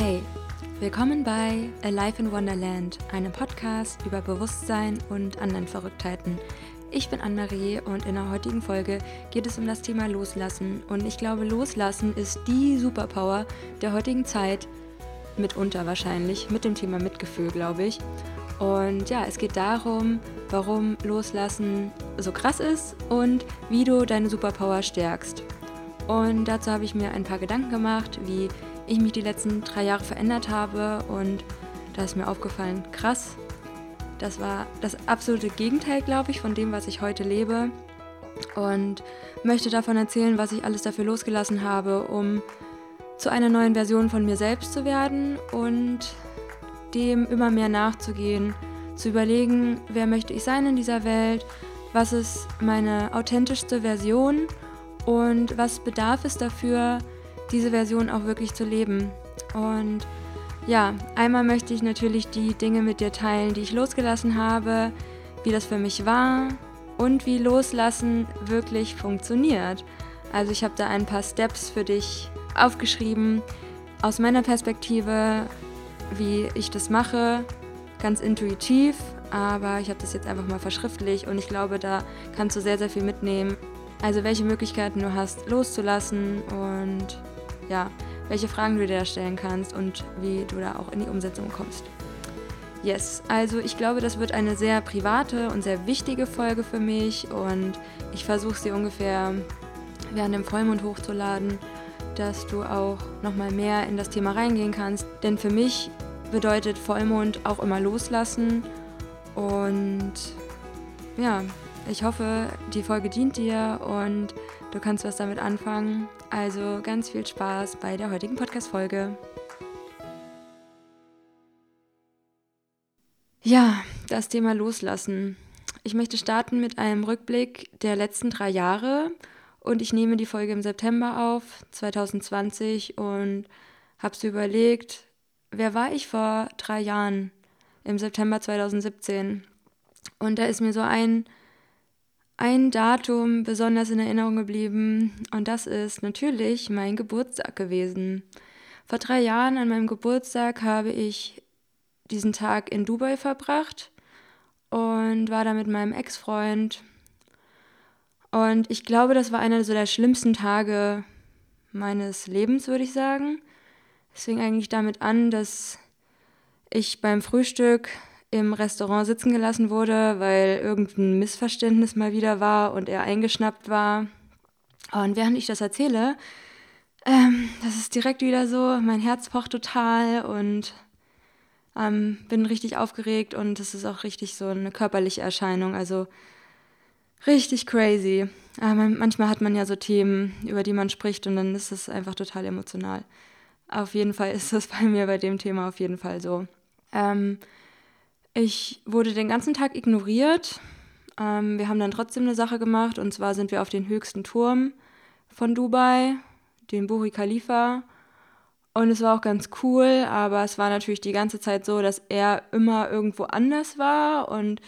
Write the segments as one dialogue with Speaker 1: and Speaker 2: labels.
Speaker 1: Hey, willkommen bei Alive in Wonderland, einem Podcast über Bewusstsein und anderen Verrücktheiten. Ich bin Anne-Marie und in der heutigen Folge geht es um das Thema Loslassen. Und ich glaube, Loslassen ist die Superpower der heutigen Zeit, mitunter wahrscheinlich, mit dem Thema Mitgefühl, glaube ich. Und ja, es geht darum, warum Loslassen so krass ist und wie du deine Superpower stärkst. Und dazu habe ich mir ein paar Gedanken gemacht, wie ich mich die letzten drei Jahre verändert habe. Und da ist mir aufgefallen, krass, das war das absolute Gegenteil, glaube ich, von dem, was ich heute lebe. Und möchte davon erzählen, was ich alles dafür losgelassen habe, um zu einer neuen Version von mir selbst zu werden und dem immer mehr nachzugehen, zu überlegen, wer möchte ich sein in dieser Welt, was ist meine authentischste Version und was bedarf es dafür, diese Version auch wirklich zu leben. Und ja, einmal möchte ich natürlich die Dinge mit dir teilen, die ich losgelassen habe, wie das für mich war und wie Loslassen wirklich funktioniert. Also ich habe da ein paar Steps für dich aufgeschrieben aus meiner Perspektive, wie ich das mache, ganz intuitiv, aber ich habe das jetzt einfach mal verschriftlich und ich glaube, da kannst du sehr, sehr viel mitnehmen. Also welche Möglichkeiten du hast, loszulassen und ja, welche Fragen du dir da stellen kannst und wie du da auch in die Umsetzung kommst. Yes, also ich glaube, das wird eine sehr private und sehr wichtige Folge für mich und ich versuche sie ungefähr während dem Vollmond hochzuladen dass du auch nochmal mehr in das Thema reingehen kannst. Denn für mich bedeutet Vollmond auch immer loslassen. Und ja, ich hoffe, die Folge dient dir und du kannst was damit anfangen. Also ganz viel Spaß bei der heutigen Podcast-Folge. Ja, das Thema Loslassen. Ich möchte starten mit einem Rückblick der letzten drei Jahre und ich nehme die Folge im September auf, 2020, und habe so überlegt, wer war ich vor drei Jahren, im September 2017? Und da ist mir so ein, ein Datum besonders in Erinnerung geblieben, und das ist natürlich mein Geburtstag gewesen. Vor drei Jahren an meinem Geburtstag habe ich diesen Tag in Dubai verbracht und war da mit meinem Ex-Freund und ich glaube, das war einer so der schlimmsten Tage meines Lebens, würde ich sagen. Es fing eigentlich damit an, dass ich beim Frühstück im Restaurant sitzen gelassen wurde, weil irgendein Missverständnis mal wieder war und er eingeschnappt war. Und während ich das erzähle, ähm, das ist direkt wieder so, mein Herz pocht total und ähm, bin richtig aufgeregt und es ist auch richtig so eine körperliche Erscheinung. Also Richtig crazy. Aber manchmal hat man ja so Themen, über die man spricht und dann ist es einfach total emotional. Auf jeden Fall ist das bei mir bei dem Thema auf jeden Fall so. Ähm, ich wurde den ganzen Tag ignoriert. Ähm, wir haben dann trotzdem eine Sache gemacht und zwar sind wir auf den höchsten Turm von Dubai, den Burj Khalifa. Und es war auch ganz cool, aber es war natürlich die ganze Zeit so, dass er immer irgendwo anders war und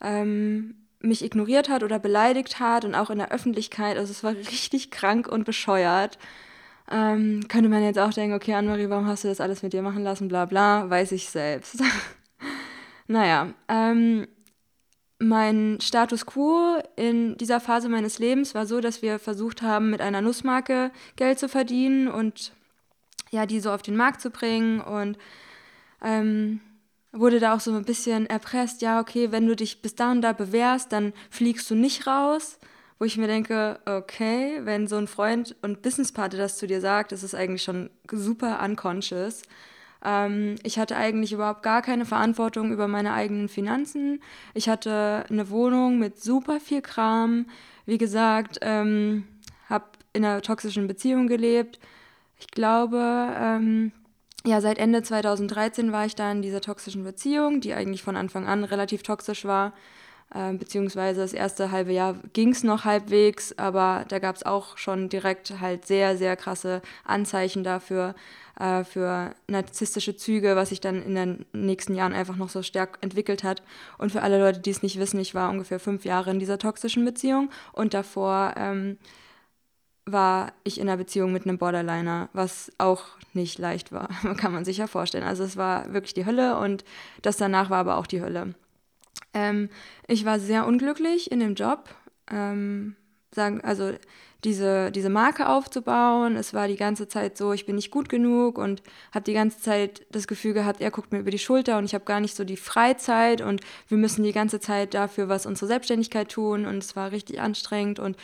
Speaker 1: ähm, mich ignoriert hat oder beleidigt hat und auch in der Öffentlichkeit. Also es war richtig krank und bescheuert. Ähm, könnte man jetzt auch denken, okay, Annemarie, warum hast du das alles mit dir machen lassen, bla bla, weiß ich selbst. naja, ähm, mein Status quo in dieser Phase meines Lebens war so, dass wir versucht haben, mit einer Nussmarke Geld zu verdienen und ja, die so auf den Markt zu bringen und ähm, wurde da auch so ein bisschen erpresst, ja, okay, wenn du dich bis da und da bewährst, dann fliegst du nicht raus. Wo ich mir denke, okay, wenn so ein Freund und Businesspartner das zu dir sagt, ist eigentlich schon super unconscious. Ähm, ich hatte eigentlich überhaupt gar keine Verantwortung über meine eigenen Finanzen. Ich hatte eine Wohnung mit super viel Kram. Wie gesagt, ähm, habe in einer toxischen Beziehung gelebt. Ich glaube, ähm, ja, seit Ende 2013 war ich da in dieser toxischen Beziehung, die eigentlich von Anfang an relativ toxisch war. Äh, beziehungsweise das erste halbe Jahr ging es noch halbwegs, aber da gab es auch schon direkt halt sehr, sehr krasse Anzeichen dafür, äh, für narzisstische Züge, was sich dann in den nächsten Jahren einfach noch so stark entwickelt hat. Und für alle Leute, die es nicht wissen, ich war ungefähr fünf Jahre in dieser toxischen Beziehung und davor ähm, war ich in einer Beziehung mit einem Borderliner, was auch nicht leicht war, kann man sich ja vorstellen. Also es war wirklich die Hölle und das danach war aber auch die Hölle. Ähm, ich war sehr unglücklich in dem Job. Ähm, sagen, also diese, diese Marke aufzubauen. Es war die ganze Zeit so, ich bin nicht gut genug und habe die ganze Zeit das Gefühl gehabt, er guckt mir über die Schulter und ich habe gar nicht so die Freizeit und wir müssen die ganze Zeit dafür was unsere Selbstständigkeit tun und es war richtig anstrengend und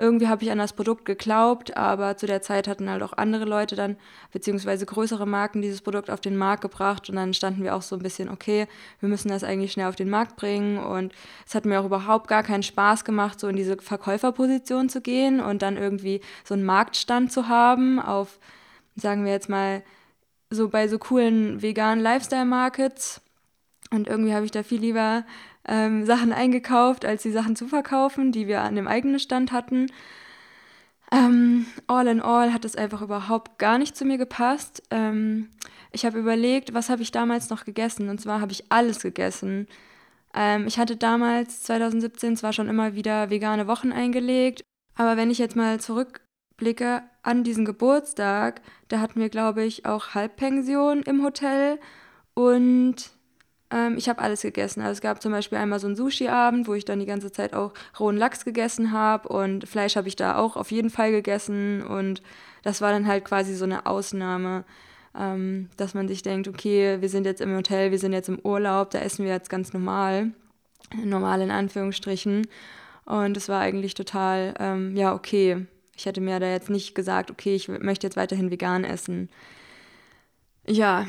Speaker 1: irgendwie habe ich an das Produkt geglaubt, aber zu der Zeit hatten halt auch andere Leute dann, beziehungsweise größere Marken, dieses Produkt auf den Markt gebracht und dann standen wir auch so ein bisschen, okay, wir müssen das eigentlich schnell auf den Markt bringen und es hat mir auch überhaupt gar keinen Spaß gemacht, so in diese Verkäuferposition zu gehen und dann irgendwie so einen Marktstand zu haben auf, sagen wir jetzt mal, so bei so coolen veganen Lifestyle-Markets. Und irgendwie habe ich da viel lieber ähm, Sachen eingekauft, als die Sachen zu verkaufen, die wir an dem eigenen Stand hatten. Ähm, all in all hat es einfach überhaupt gar nicht zu mir gepasst. Ähm, ich habe überlegt, was habe ich damals noch gegessen? Und zwar habe ich alles gegessen. Ähm, ich hatte damals, 2017, zwar schon immer wieder vegane Wochen eingelegt, aber wenn ich jetzt mal zurückblicke an diesen Geburtstag, da hatten wir, glaube ich, auch Halbpension im Hotel und ähm, ich habe alles gegessen. Also es gab zum Beispiel einmal so einen Sushi-Abend, wo ich dann die ganze Zeit auch rohen Lachs gegessen habe und Fleisch habe ich da auch auf jeden Fall gegessen und das war dann halt quasi so eine Ausnahme, ähm, dass man sich denkt, okay, wir sind jetzt im Hotel, wir sind jetzt im Urlaub, da essen wir jetzt ganz normal, normal in Anführungsstrichen und es war eigentlich total, ähm, ja, okay. Ich hätte mir da jetzt nicht gesagt, okay, ich möchte jetzt weiterhin vegan essen. Ja,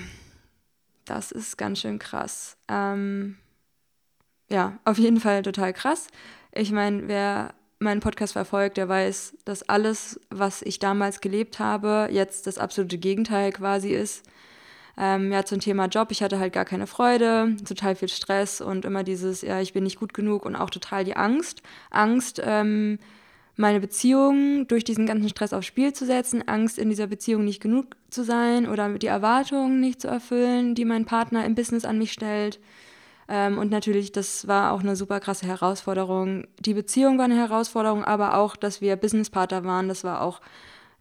Speaker 1: das ist ganz schön krass. Ähm, ja, auf jeden Fall total krass. Ich meine, wer meinen Podcast verfolgt, der weiß, dass alles, was ich damals gelebt habe, jetzt das absolute Gegenteil quasi ist. Ähm, ja, zum Thema Job, ich hatte halt gar keine Freude, total viel Stress und immer dieses, ja, ich bin nicht gut genug und auch total die Angst. Angst, ähm, meine Beziehung durch diesen ganzen Stress aufs Spiel zu setzen, Angst in dieser Beziehung nicht genug zu sein oder die Erwartungen nicht zu erfüllen, die mein Partner im Business an mich stellt. Ähm, und natürlich, das war auch eine super krasse Herausforderung. Die Beziehung war eine Herausforderung, aber auch, dass wir Businesspartner waren, das war auch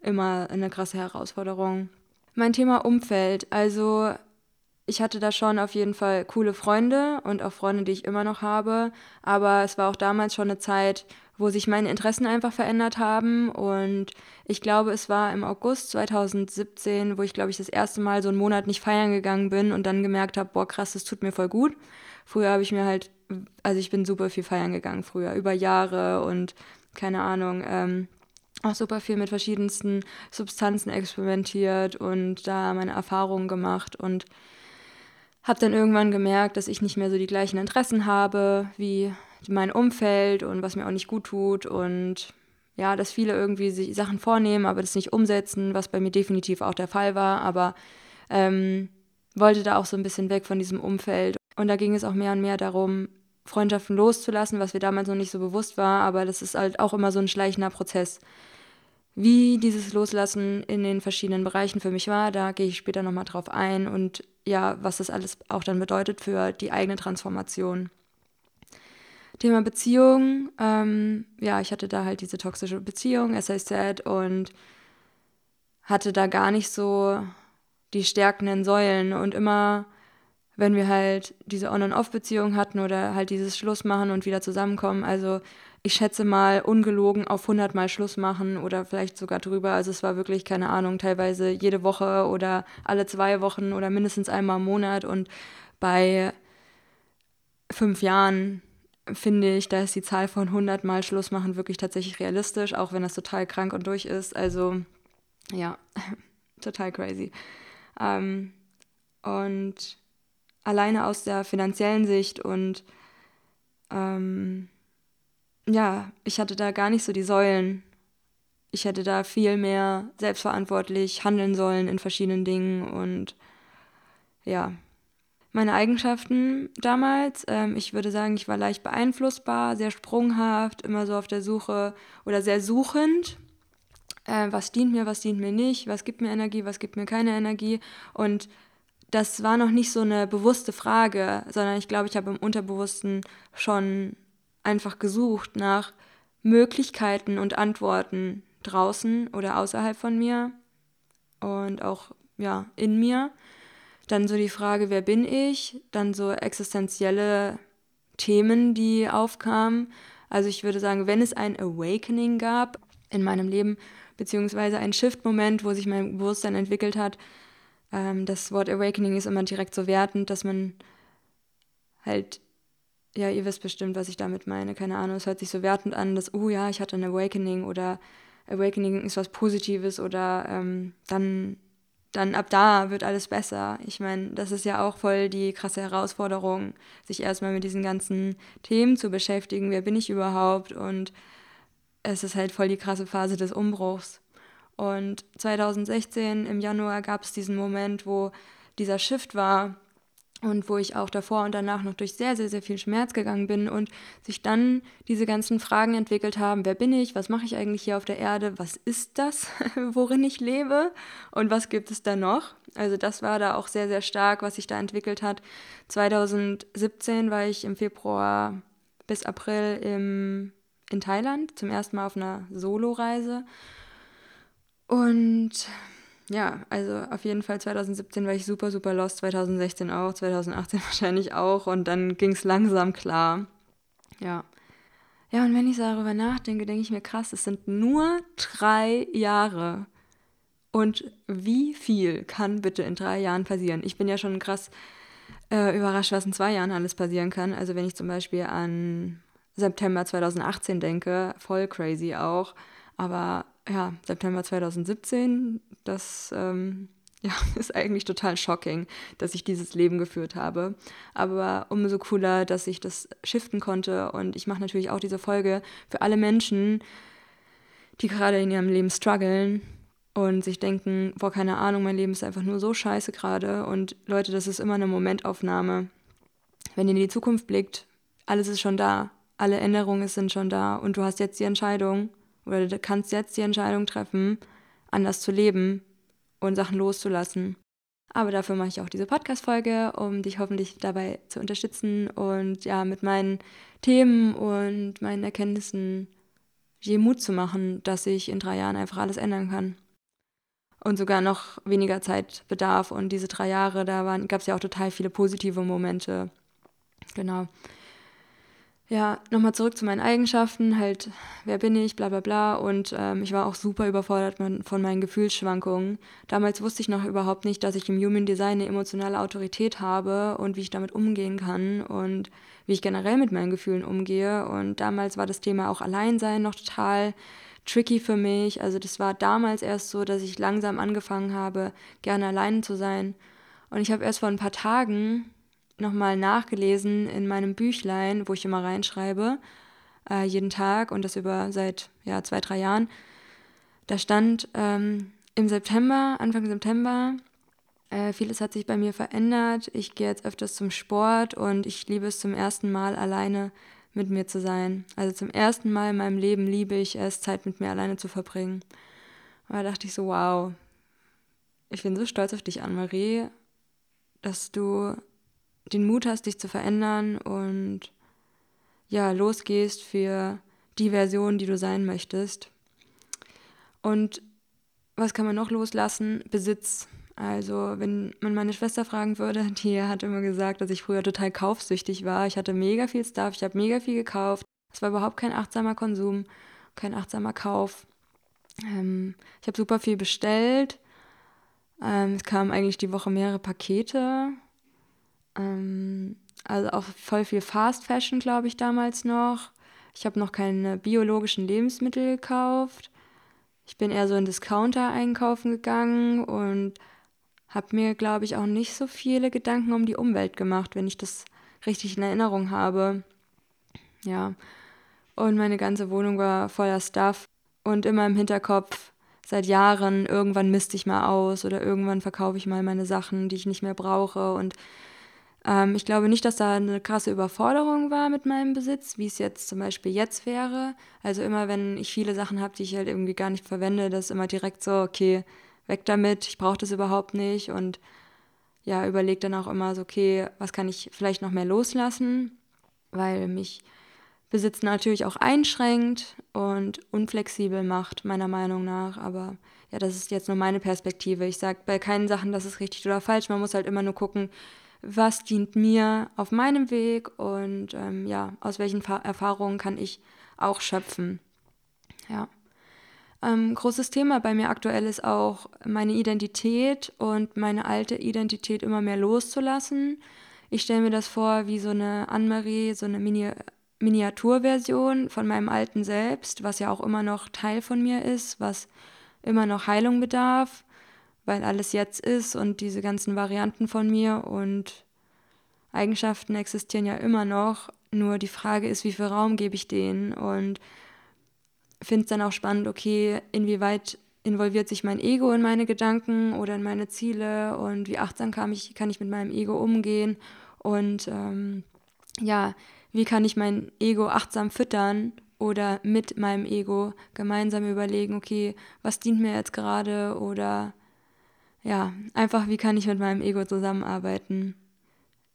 Speaker 1: immer eine krasse Herausforderung. Mein Thema Umfeld, also ich hatte da schon auf jeden Fall coole Freunde und auch Freunde, die ich immer noch habe, aber es war auch damals schon eine Zeit, wo sich meine Interessen einfach verändert haben. Und ich glaube, es war im August 2017, wo ich, glaube ich, das erste Mal so einen Monat nicht feiern gegangen bin und dann gemerkt habe, boah, krass, das tut mir voll gut. Früher habe ich mir halt, also ich bin super viel feiern gegangen früher, über Jahre und keine Ahnung, ähm, auch super viel mit verschiedensten Substanzen experimentiert und da meine Erfahrungen gemacht und habe dann irgendwann gemerkt, dass ich nicht mehr so die gleichen Interessen habe wie mein Umfeld und was mir auch nicht gut tut und ja, dass viele irgendwie sich Sachen vornehmen, aber das nicht umsetzen, was bei mir definitiv auch der Fall war, aber ähm, wollte da auch so ein bisschen weg von diesem Umfeld. Und da ging es auch mehr und mehr darum, Freundschaften loszulassen, was mir damals noch nicht so bewusst war, aber das ist halt auch immer so ein schleichender Prozess. Wie dieses Loslassen in den verschiedenen Bereichen für mich war, da gehe ich später nochmal drauf ein und ja, was das alles auch dann bedeutet für die eigene Transformation. Thema Beziehung, ähm, ja, ich hatte da halt diese toxische Beziehung, as I said, und hatte da gar nicht so die stärkenden Säulen. Und immer, wenn wir halt diese On- und Off-Beziehung hatten oder halt dieses Schluss machen und wieder zusammenkommen, also ich schätze mal ungelogen auf 100 Mal Schluss machen oder vielleicht sogar drüber. Also es war wirklich, keine Ahnung, teilweise jede Woche oder alle zwei Wochen oder mindestens einmal im Monat. Und bei fünf Jahren finde ich, da ist die Zahl von 100 Mal Schluss machen wirklich tatsächlich realistisch, auch wenn das total krank und durch ist. Also ja, total crazy. Ähm, und alleine aus der finanziellen Sicht und ähm, ja, ich hatte da gar nicht so die Säulen. Ich hätte da viel mehr selbstverantwortlich handeln sollen in verschiedenen Dingen und ja, meine Eigenschaften damals. Ähm, ich würde sagen, ich war leicht beeinflussbar, sehr sprunghaft, immer so auf der Suche oder sehr suchend. Äh, was dient mir, was dient mir nicht, was gibt mir Energie, was gibt mir keine Energie. Und das war noch nicht so eine bewusste Frage, sondern ich glaube, ich habe im Unterbewussten schon einfach gesucht nach Möglichkeiten und Antworten, draußen oder außerhalb von mir und auch ja in mir. Dann so die Frage, wer bin ich? Dann so existenzielle Themen, die aufkamen. Also ich würde sagen, wenn es ein Awakening gab in meinem Leben, beziehungsweise ein Shift-Moment, wo sich mein Bewusstsein entwickelt hat, ähm, das Wort Awakening ist immer direkt so wertend, dass man halt, ja, ihr wisst bestimmt, was ich damit meine, keine Ahnung, es hört sich so wertend an, dass, oh ja, ich hatte ein Awakening oder Awakening ist was Positives oder ähm, dann, dann ab da wird alles besser. Ich meine, das ist ja auch voll die krasse Herausforderung, sich erstmal mit diesen ganzen Themen zu beschäftigen. Wer bin ich überhaupt? Und es ist halt voll die krasse Phase des Umbruchs. Und 2016 im Januar gab es diesen Moment, wo dieser Shift war und wo ich auch davor und danach noch durch sehr, sehr, sehr viel Schmerz gegangen bin und sich dann diese ganzen Fragen entwickelt haben, wer bin ich, was mache ich eigentlich hier auf der Erde, was ist das, worin ich lebe und was gibt es da noch. Also das war da auch sehr, sehr stark, was sich da entwickelt hat. 2017 war ich im Februar bis April im, in Thailand, zum ersten Mal auf einer Solo-Reise. Und ja, also auf jeden Fall 2017 war ich super, super lost, 2016 auch, 2018 wahrscheinlich auch und dann ging es langsam klar. Ja. Ja, und wenn ich darüber nachdenke, denke ich mir, krass, es sind nur drei Jahre. Und wie viel kann bitte in drei Jahren passieren? Ich bin ja schon krass äh, überrascht, was in zwei Jahren alles passieren kann. Also wenn ich zum Beispiel an September 2018 denke, voll crazy auch. Aber ja, September 2017, das ähm, ja, ist eigentlich total shocking, dass ich dieses Leben geführt habe. Aber umso cooler, dass ich das shiften konnte. Und ich mache natürlich auch diese Folge für alle Menschen, die gerade in ihrem Leben strugglen und sich denken, boah, keine Ahnung, mein Leben ist einfach nur so scheiße gerade. Und Leute, das ist immer eine Momentaufnahme. Wenn ihr in die Zukunft blickt, alles ist schon da. Alle Änderungen sind schon da. Und du hast jetzt die Entscheidung, oder du kannst jetzt die Entscheidung treffen, anders zu leben und Sachen loszulassen. Aber dafür mache ich auch diese Podcast-Folge, um dich hoffentlich dabei zu unterstützen und ja, mit meinen Themen und meinen Erkenntnissen je Mut zu machen, dass ich in drei Jahren einfach alles ändern kann. Und sogar noch weniger Zeit bedarf. Und diese drei Jahre, da gab es ja auch total viele positive Momente. Genau ja, nochmal zurück zu meinen Eigenschaften, halt, wer bin ich, bla bla bla. Und ähm, ich war auch super überfordert von meinen Gefühlsschwankungen. Damals wusste ich noch überhaupt nicht, dass ich im Human Design eine emotionale Autorität habe und wie ich damit umgehen kann und wie ich generell mit meinen Gefühlen umgehe. Und damals war das Thema auch Alleinsein noch total tricky für mich. Also das war damals erst so, dass ich langsam angefangen habe, gerne allein zu sein. Und ich habe erst vor ein paar Tagen nochmal nachgelesen in meinem Büchlein, wo ich immer reinschreibe, äh, jeden Tag und das über seit ja, zwei, drei Jahren. Da stand ähm, im September, Anfang September, äh, vieles hat sich bei mir verändert. Ich gehe jetzt öfters zum Sport und ich liebe es zum ersten Mal alleine mit mir zu sein. Also zum ersten Mal in meinem Leben liebe ich es, Zeit mit mir alleine zu verbringen. Und da dachte ich so, wow, ich bin so stolz auf dich, Anne-Marie, dass du den Mut hast, dich zu verändern und ja, losgehst für die Version, die du sein möchtest. Und was kann man noch loslassen? Besitz. Also, wenn man meine Schwester fragen würde, die hat immer gesagt, dass ich früher total kaufsüchtig war. Ich hatte mega viel Stuff, ich habe mega viel gekauft. Es war überhaupt kein achtsamer Konsum, kein achtsamer Kauf. Ähm, ich habe super viel bestellt. Ähm, es kamen eigentlich die Woche mehrere Pakete. Ähm, also auch voll viel Fast Fashion, glaube ich, damals noch. Ich habe noch keine biologischen Lebensmittel gekauft. Ich bin eher so in Discounter einkaufen gegangen und habe mir, glaube ich, auch nicht so viele Gedanken um die Umwelt gemacht, wenn ich das richtig in Erinnerung habe. Ja. Und meine ganze Wohnung war voller Stuff und immer im Hinterkopf seit Jahren, irgendwann misste ich mal aus oder irgendwann verkaufe ich mal meine Sachen, die ich nicht mehr brauche und ähm, ich glaube nicht, dass da eine krasse Überforderung war mit meinem Besitz, wie es jetzt zum Beispiel jetzt wäre. Also immer, wenn ich viele Sachen habe, die ich halt irgendwie gar nicht verwende, das immer direkt so, okay, weg damit, ich brauche das überhaupt nicht und ja, überlege dann auch immer so, okay, was kann ich vielleicht noch mehr loslassen, weil mich Besitz natürlich auch einschränkt und unflexibel macht, meiner Meinung nach. Aber ja, das ist jetzt nur meine Perspektive. Ich sage bei keinen Sachen, das ist richtig oder falsch. Man muss halt immer nur gucken, was dient mir auf meinem Weg und ähm, ja, aus welchen Fa Erfahrungen kann ich auch schöpfen. Ja. Ähm, großes Thema bei mir aktuell ist auch meine Identität und meine alte Identität immer mehr loszulassen. Ich stelle mir das vor wie so eine Anne-Marie, so eine Mini Miniaturversion von meinem alten Selbst, was ja auch immer noch Teil von mir ist, was immer noch Heilung bedarf, weil alles jetzt ist und diese ganzen Varianten von mir und Eigenschaften existieren ja immer noch. Nur die Frage ist, wie viel Raum gebe ich denen? Und finde es dann auch spannend, okay, inwieweit involviert sich mein Ego in meine Gedanken oder in meine Ziele? Und wie achtsam kann ich, kann ich mit meinem Ego umgehen? Und ähm, ja, wie kann ich mein Ego achtsam füttern oder mit meinem Ego gemeinsam überlegen, okay, was dient mir jetzt gerade oder ja, einfach wie kann ich mit meinem Ego zusammenarbeiten.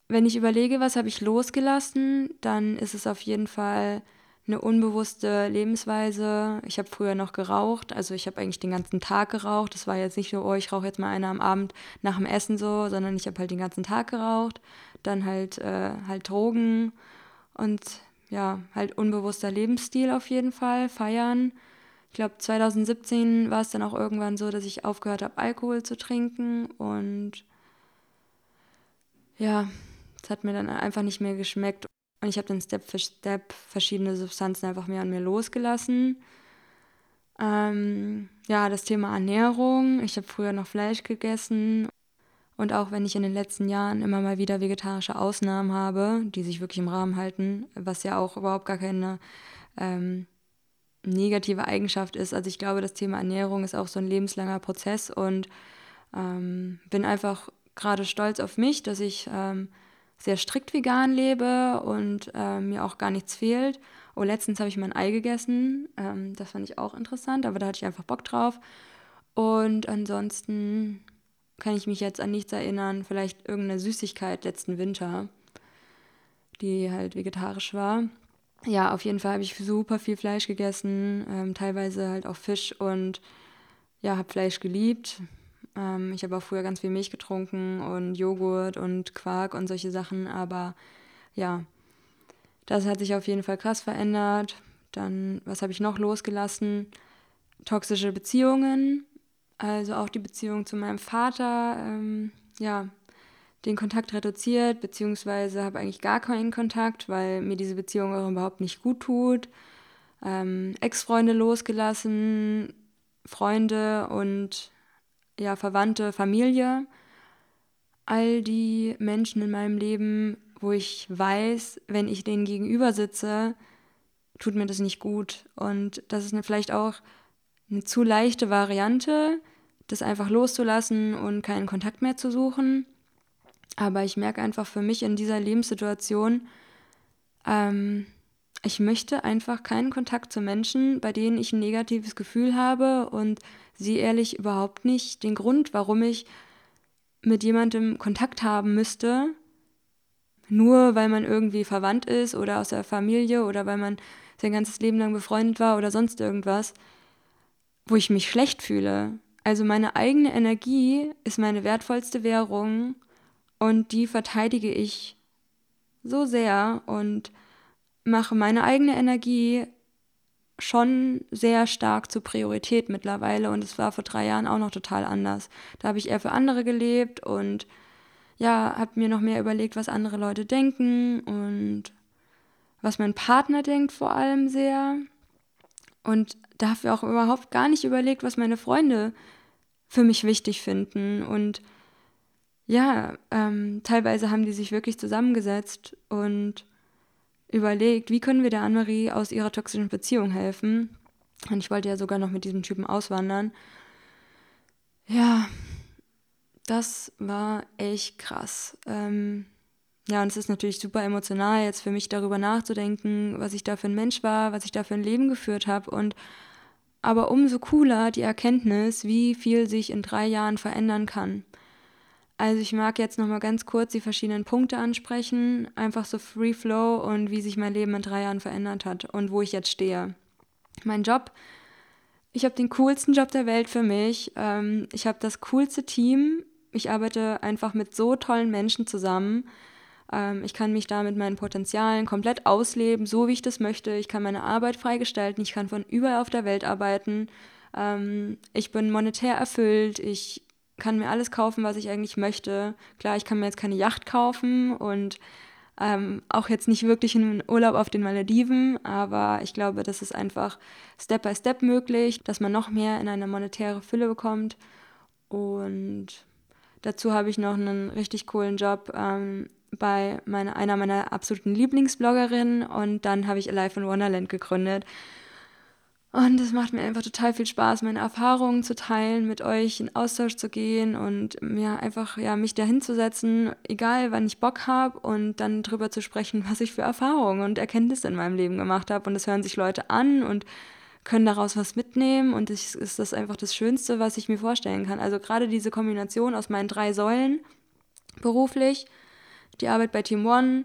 Speaker 1: Wenn ich überlege, was habe ich losgelassen, dann ist es auf jeden Fall eine unbewusste Lebensweise. Ich habe früher noch geraucht, also ich habe eigentlich den ganzen Tag geraucht. Das war jetzt nicht so, oh, ich rauche jetzt mal einer am Abend nach dem Essen so, sondern ich habe halt den ganzen Tag geraucht. Dann halt, äh, halt Drogen und ja, halt unbewusster Lebensstil auf jeden Fall, feiern. Ich glaube, 2017 war es dann auch irgendwann so, dass ich aufgehört habe, Alkohol zu trinken und ja, es hat mir dann einfach nicht mehr geschmeckt und ich habe dann Step für Step verschiedene Substanzen einfach mehr an mir losgelassen. Ähm, ja, das Thema Ernährung. Ich habe früher noch Fleisch gegessen. Und auch wenn ich in den letzten Jahren immer mal wieder vegetarische Ausnahmen habe, die sich wirklich im Rahmen halten, was ja auch überhaupt gar keine ähm, negative Eigenschaft ist. Also ich glaube, das Thema Ernährung ist auch so ein lebenslanger Prozess und ähm, bin einfach gerade stolz auf mich, dass ich ähm, sehr strikt vegan lebe und äh, mir auch gar nichts fehlt. Oh, letztens habe ich mein Ei gegessen. Ähm, das fand ich auch interessant, aber da hatte ich einfach Bock drauf. Und ansonsten kann ich mich jetzt an nichts erinnern. Vielleicht irgendeine Süßigkeit letzten Winter, die halt vegetarisch war. Ja, auf jeden Fall habe ich super viel Fleisch gegessen, ähm, teilweise halt auch Fisch und ja, habe Fleisch geliebt. Ähm, ich habe auch früher ganz viel Milch getrunken und Joghurt und Quark und solche Sachen, aber ja, das hat sich auf jeden Fall krass verändert. Dann, was habe ich noch losgelassen? Toxische Beziehungen, also auch die Beziehung zu meinem Vater, ähm, ja, den Kontakt reduziert, beziehungsweise habe eigentlich gar keinen Kontakt, weil mir diese Beziehung auch überhaupt nicht gut tut. Ähm, Ex-Freunde losgelassen, Freunde und ja, Verwandte, Familie, all die Menschen in meinem Leben, wo ich weiß, wenn ich denen gegenüber sitze, tut mir das nicht gut. Und das ist vielleicht auch eine zu leichte Variante, das einfach loszulassen und keinen Kontakt mehr zu suchen. Aber ich merke einfach für mich in dieser Lebenssituation, ähm, ich möchte einfach keinen Kontakt zu Menschen, bei denen ich ein negatives Gefühl habe und sie ehrlich überhaupt nicht den Grund, warum ich mit jemandem Kontakt haben müsste, nur weil man irgendwie verwandt ist oder aus der Familie oder weil man sein ganzes Leben lang befreundet war oder sonst irgendwas, wo ich mich schlecht fühle. Also meine eigene Energie ist meine wertvollste Währung und die verteidige ich so sehr und mache meine eigene Energie schon sehr stark zur Priorität mittlerweile und es war vor drei Jahren auch noch total anders. Da habe ich eher für andere gelebt und ja, habe mir noch mehr überlegt, was andere Leute denken und was mein Partner denkt vor allem sehr. Und dafür auch überhaupt gar nicht überlegt, was meine Freunde für mich wichtig finden. Und ja, ähm, teilweise haben die sich wirklich zusammengesetzt und überlegt, wie können wir der Anne-Marie aus ihrer toxischen Beziehung helfen. Und ich wollte ja sogar noch mit diesem Typen auswandern. Ja, das war echt krass. Ähm, ja, und es ist natürlich super emotional, jetzt für mich darüber nachzudenken, was ich da für ein Mensch war, was ich da für ein Leben geführt habe. Und aber umso cooler die Erkenntnis, wie viel sich in drei Jahren verändern kann. Also ich mag jetzt nochmal ganz kurz die verschiedenen Punkte ansprechen, einfach so Free Flow und wie sich mein Leben in drei Jahren verändert hat und wo ich jetzt stehe. Mein Job, ich habe den coolsten Job der Welt für mich. Ähm, ich habe das coolste Team. Ich arbeite einfach mit so tollen Menschen zusammen. Ähm, ich kann mich da mit meinen Potenzialen komplett ausleben, so wie ich das möchte. Ich kann meine Arbeit freigestalten. Ich kann von überall auf der Welt arbeiten. Ähm, ich bin monetär erfüllt. Ich kann mir alles kaufen, was ich eigentlich möchte. Klar, ich kann mir jetzt keine Yacht kaufen und ähm, auch jetzt nicht wirklich einen Urlaub auf den Malediven, aber ich glaube, das ist einfach Step by Step möglich, dass man noch mehr in eine monetäre Fülle bekommt. Und dazu habe ich noch einen richtig coolen Job ähm, bei meine, einer meiner absoluten Lieblingsbloggerinnen und dann habe ich Alive in Wonderland gegründet. Und es macht mir einfach total viel Spaß, meine Erfahrungen zu teilen, mit euch in Austausch zu gehen und mir einfach ja mich dahin zu egal wann ich Bock habe und dann drüber zu sprechen, was ich für Erfahrungen und Erkenntnisse in meinem Leben gemacht habe. Und es hören sich Leute an und können daraus was mitnehmen und es ist das einfach das Schönste, was ich mir vorstellen kann. Also gerade diese Kombination aus meinen drei Säulen, beruflich, die Arbeit bei Team One,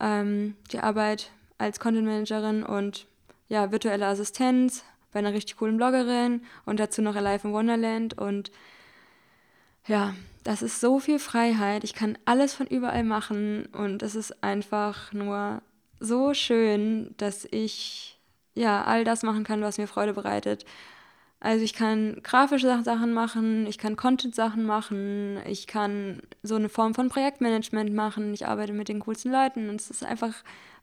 Speaker 1: ähm, die Arbeit als Content Managerin und ja, virtuelle Assistenz bei einer richtig coolen Bloggerin und dazu noch Alive in Wonderland und ja, das ist so viel Freiheit. Ich kann alles von überall machen und es ist einfach nur so schön, dass ich ja all das machen kann, was mir Freude bereitet. Also ich kann grafische Sachen machen, ich kann Content-Sachen machen, ich kann so eine Form von Projektmanagement machen, ich arbeite mit den coolsten Leuten und es ist einfach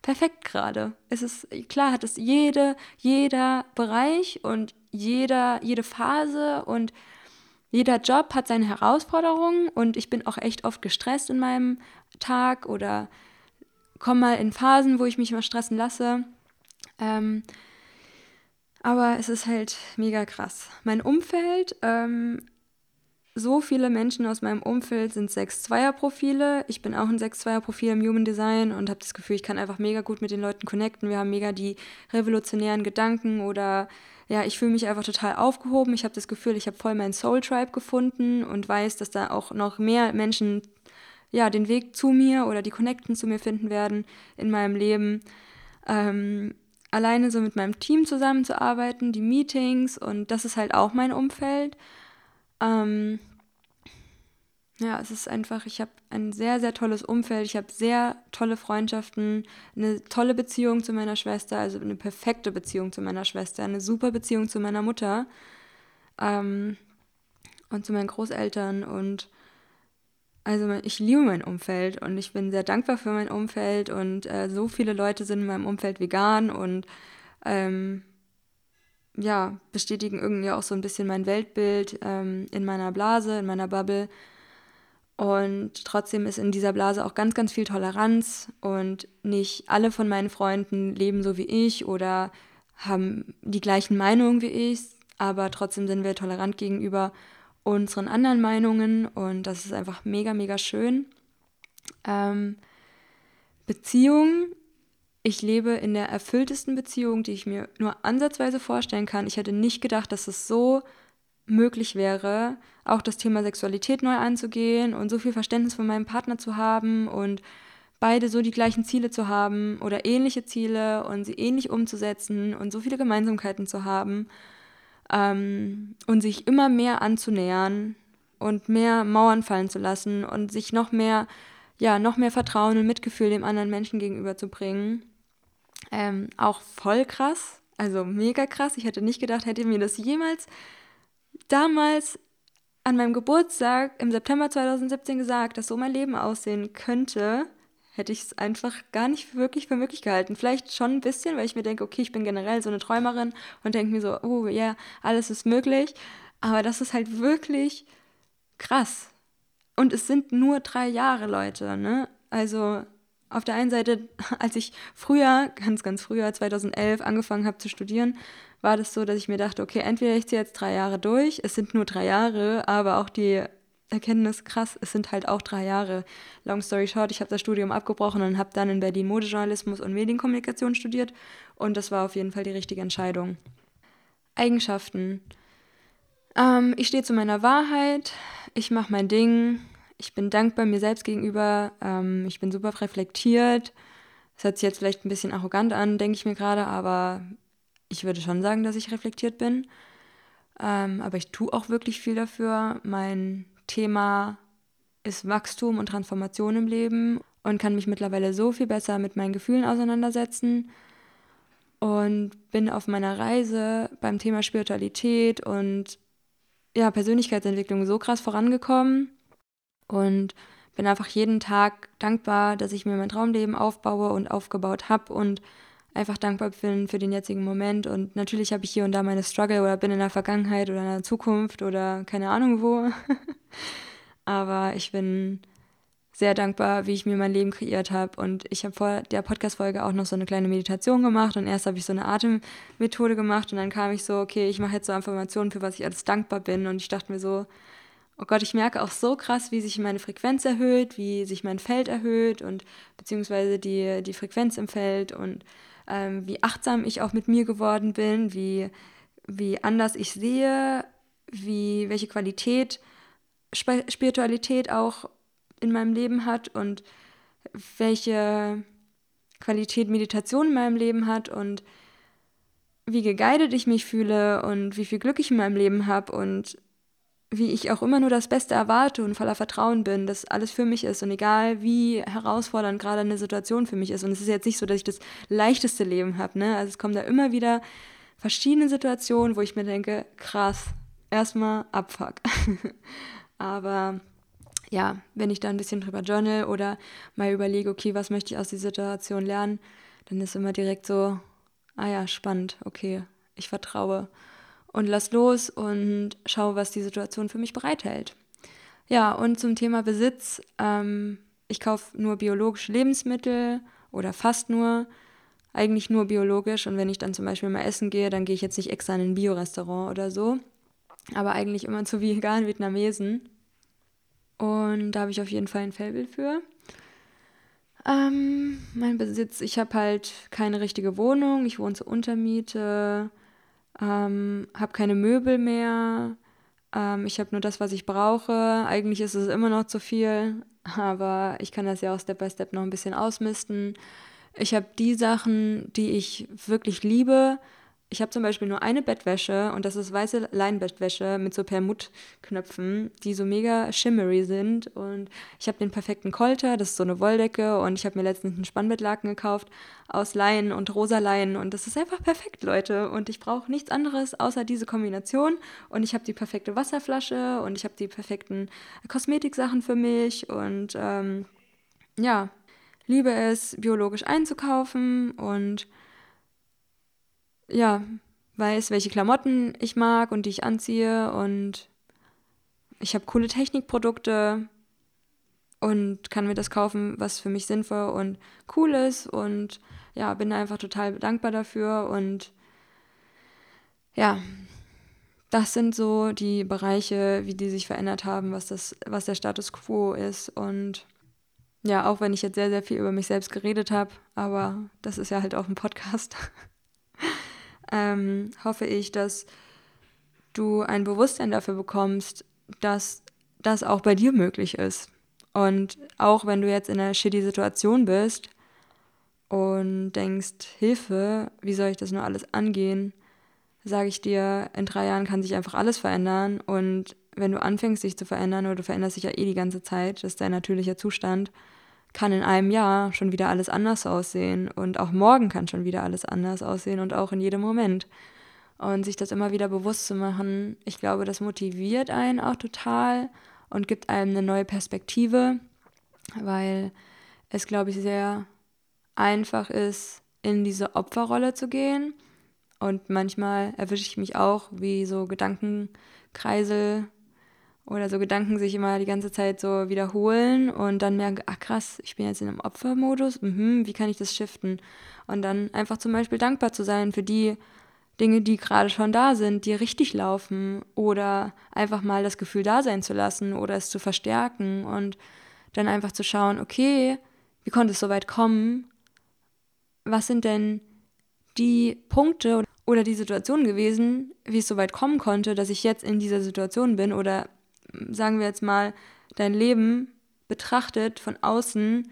Speaker 1: perfekt gerade. Es ist, klar hat es jede, jeder Bereich und jeder, jede Phase und jeder Job hat seine Herausforderungen und ich bin auch echt oft gestresst in meinem Tag oder komme mal in Phasen, wo ich mich mal stressen lasse. Ähm, aber es ist halt mega krass. Mein Umfeld ähm, so viele Menschen aus meinem Umfeld sind 6-2er-Profile. Ich bin auch ein 6-2er-Profil im Human Design und habe das Gefühl, ich kann einfach mega gut mit den Leuten connecten. Wir haben mega die revolutionären Gedanken oder ja, ich fühle mich einfach total aufgehoben. Ich habe das Gefühl, ich habe voll meinen Soul Tribe gefunden und weiß, dass da auch noch mehr Menschen ja, den Weg zu mir oder die Connecten zu mir finden werden in meinem Leben. Ähm, alleine so mit meinem Team zusammenzuarbeiten, die Meetings und das ist halt auch mein Umfeld. Ähm, ja, es ist einfach, ich habe ein sehr, sehr tolles Umfeld, ich habe sehr tolle Freundschaften, eine tolle Beziehung zu meiner Schwester, also eine perfekte Beziehung zu meiner Schwester, eine super Beziehung zu meiner Mutter ähm, und zu meinen Großeltern. Und also ich liebe mein Umfeld und ich bin sehr dankbar für mein Umfeld. Und äh, so viele Leute sind in meinem Umfeld vegan und ähm, ja, bestätigen irgendwie auch so ein bisschen mein Weltbild ähm, in meiner Blase, in meiner Bubble. Und trotzdem ist in dieser Blase auch ganz, ganz viel Toleranz und nicht alle von meinen Freunden leben so wie ich oder haben die gleichen Meinungen wie ich, aber trotzdem sind wir tolerant gegenüber unseren anderen Meinungen und das ist einfach mega, mega schön. Ähm, Beziehungen ich lebe in der erfülltesten Beziehung, die ich mir nur ansatzweise vorstellen kann. Ich hätte nicht gedacht, dass es so möglich wäre, auch das Thema Sexualität neu anzugehen und so viel Verständnis von meinem Partner zu haben und beide so die gleichen Ziele zu haben oder ähnliche Ziele und sie ähnlich umzusetzen und so viele Gemeinsamkeiten zu haben ähm, und sich immer mehr anzunähern und mehr Mauern fallen zu lassen und sich noch mehr, ja, noch mehr Vertrauen und Mitgefühl dem anderen Menschen gegenüber zu bringen. Ähm, auch voll krass, also mega krass. Ich hätte nicht gedacht, hätte mir das jemals damals an meinem Geburtstag im September 2017 gesagt, dass so mein Leben aussehen könnte, hätte ich es einfach gar nicht wirklich für möglich gehalten. Vielleicht schon ein bisschen, weil ich mir denke, okay, ich bin generell so eine Träumerin und denke mir so, oh ja, yeah, alles ist möglich. Aber das ist halt wirklich krass. Und es sind nur drei Jahre, Leute, ne? Also auf der einen Seite, als ich früher, ganz, ganz früher, 2011, angefangen habe zu studieren, war das so, dass ich mir dachte, okay, entweder ich ziehe jetzt drei Jahre durch, es sind nur drei Jahre, aber auch die Erkenntnis, krass, es sind halt auch drei Jahre. Long story short, ich habe das Studium abgebrochen und habe dann in Berlin Modejournalismus und Medienkommunikation studiert und das war auf jeden Fall die richtige Entscheidung. Eigenschaften. Ähm, ich stehe zu meiner Wahrheit, ich mache mein Ding, Ich bin dankbar mir selbst gegenüber. Ähm, ich bin super reflektiert. Das hört sich jetzt vielleicht ein bisschen arrogant an, denke ich mir gerade, aber ich würde schon sagen, dass ich reflektiert bin. Ähm, aber ich tue auch wirklich viel dafür. Mein Thema ist Wachstum und Transformation im Leben und kann mich mittlerweile so viel besser mit meinen Gefühlen auseinandersetzen und bin auf meiner Reise beim Thema Spiritualität und ja, Persönlichkeitsentwicklung so krass vorangekommen und bin einfach jeden Tag dankbar, dass ich mir mein Traumleben aufbaue und aufgebaut habe und einfach dankbar bin für den jetzigen Moment. Und natürlich habe ich hier und da meine Struggle oder bin in der Vergangenheit oder in der Zukunft oder keine Ahnung wo. Aber ich bin sehr dankbar, wie ich mir mein Leben kreiert habe. Und ich habe vor der Podcast-Folge auch noch so eine kleine Meditation gemacht. Und erst habe ich so eine Atemmethode gemacht. Und dann kam ich so, okay, ich mache jetzt so Informationen, für was ich alles dankbar bin. Und ich dachte mir so, oh Gott, ich merke auch so krass, wie sich meine Frequenz erhöht, wie sich mein Feld erhöht und beziehungsweise die, die Frequenz im Feld und ähm, wie achtsam ich auch mit mir geworden bin, wie, wie anders ich sehe, wie, welche Qualität Spiritualität auch in meinem Leben hat und welche Qualität Meditation in meinem Leben hat und wie geguided ich mich fühle und wie viel Glück ich in meinem Leben habe und wie ich auch immer nur das Beste erwarte und voller Vertrauen bin, dass alles für mich ist und egal wie herausfordernd gerade eine Situation für mich ist. Und es ist jetzt nicht so, dass ich das leichteste Leben habe. Ne? Also es kommen da immer wieder verschiedene Situationen, wo ich mir denke, krass, erstmal Abfuck. Aber ja, wenn ich da ein bisschen drüber journal oder mal überlege, okay, was möchte ich aus dieser Situation lernen, dann ist immer direkt so, ah ja, spannend, okay, ich vertraue und lass los und schau, was die Situation für mich bereithält. Ja, und zum Thema Besitz, ähm, ich kaufe nur biologische Lebensmittel oder fast nur, eigentlich nur biologisch. Und wenn ich dann zum Beispiel mal essen gehe, dann gehe ich jetzt nicht extra in ein Biorestaurant oder so, aber eigentlich immer zu veganen Vietnamesen. Und da habe ich auf jeden Fall ein Fellbild für. Ähm, mein Besitz, ich habe halt keine richtige Wohnung, ich wohne zur Untermiete ähm, habe keine Möbel mehr, ähm, ich habe nur das, was ich brauche. Eigentlich ist es immer noch zu viel, aber ich kann das ja auch Step by Step noch ein bisschen ausmisten. Ich habe die Sachen, die ich wirklich liebe, ich habe zum Beispiel nur eine Bettwäsche und das ist weiße Leinbettwäsche mit so Permutknöpfen, die so mega shimmery sind. Und ich habe den perfekten Kolter, das ist so eine Wolldecke und ich habe mir letztens einen Spannbettlaken gekauft aus Leinen und rosa Leinen und das ist einfach perfekt, Leute. Und ich brauche nichts anderes außer diese Kombination und ich habe die perfekte Wasserflasche und ich habe die perfekten Kosmetiksachen für mich und ähm, ja, liebe es, biologisch einzukaufen und ja, weiß, welche Klamotten ich mag und die ich anziehe und ich habe coole Technikprodukte und kann mir das kaufen, was für mich sinnvoll und cool ist und ja, bin einfach total dankbar dafür und ja, das sind so die Bereiche, wie die sich verändert haben, was das, was der Status quo ist und ja, auch wenn ich jetzt sehr, sehr viel über mich selbst geredet habe, aber das ist ja halt auch ein Podcast. ähm, hoffe ich, dass du ein Bewusstsein dafür bekommst, dass das auch bei dir möglich ist. Und auch wenn du jetzt in einer shitty Situation bist und denkst, Hilfe, wie soll ich das nur alles angehen, sage ich dir, in drei Jahren kann sich einfach alles verändern. Und wenn du anfängst, dich zu verändern, oder du veränderst dich ja eh die ganze Zeit, das ist dein natürlicher Zustand, kann in einem Jahr schon wieder alles anders aussehen und auch morgen kann schon wieder alles anders aussehen und auch in jedem Moment. Und sich das immer wieder bewusst zu machen, ich glaube, das motiviert einen auch total und gibt einem eine neue Perspektive, weil es, glaube ich, sehr einfach ist, in diese Opferrolle zu gehen. Und manchmal erwische ich mich auch, wie so Gedankenkreisel oder so Gedanken sich immer die ganze Zeit so wiederholen und dann merken, ach krass, ich bin jetzt in einem Opfermodus, mhm, wie kann ich das shiften? Und dann einfach zum Beispiel dankbar zu sein für die Dinge, die gerade schon da sind, die richtig laufen oder einfach mal das Gefühl da sein zu lassen oder es zu verstärken und dann einfach zu schauen, okay, wie konnte es so weit kommen? Was sind denn die Punkte oder die Situationen gewesen, wie es so weit kommen konnte, dass ich jetzt in dieser Situation bin oder sagen wir jetzt mal, dein Leben betrachtet von außen,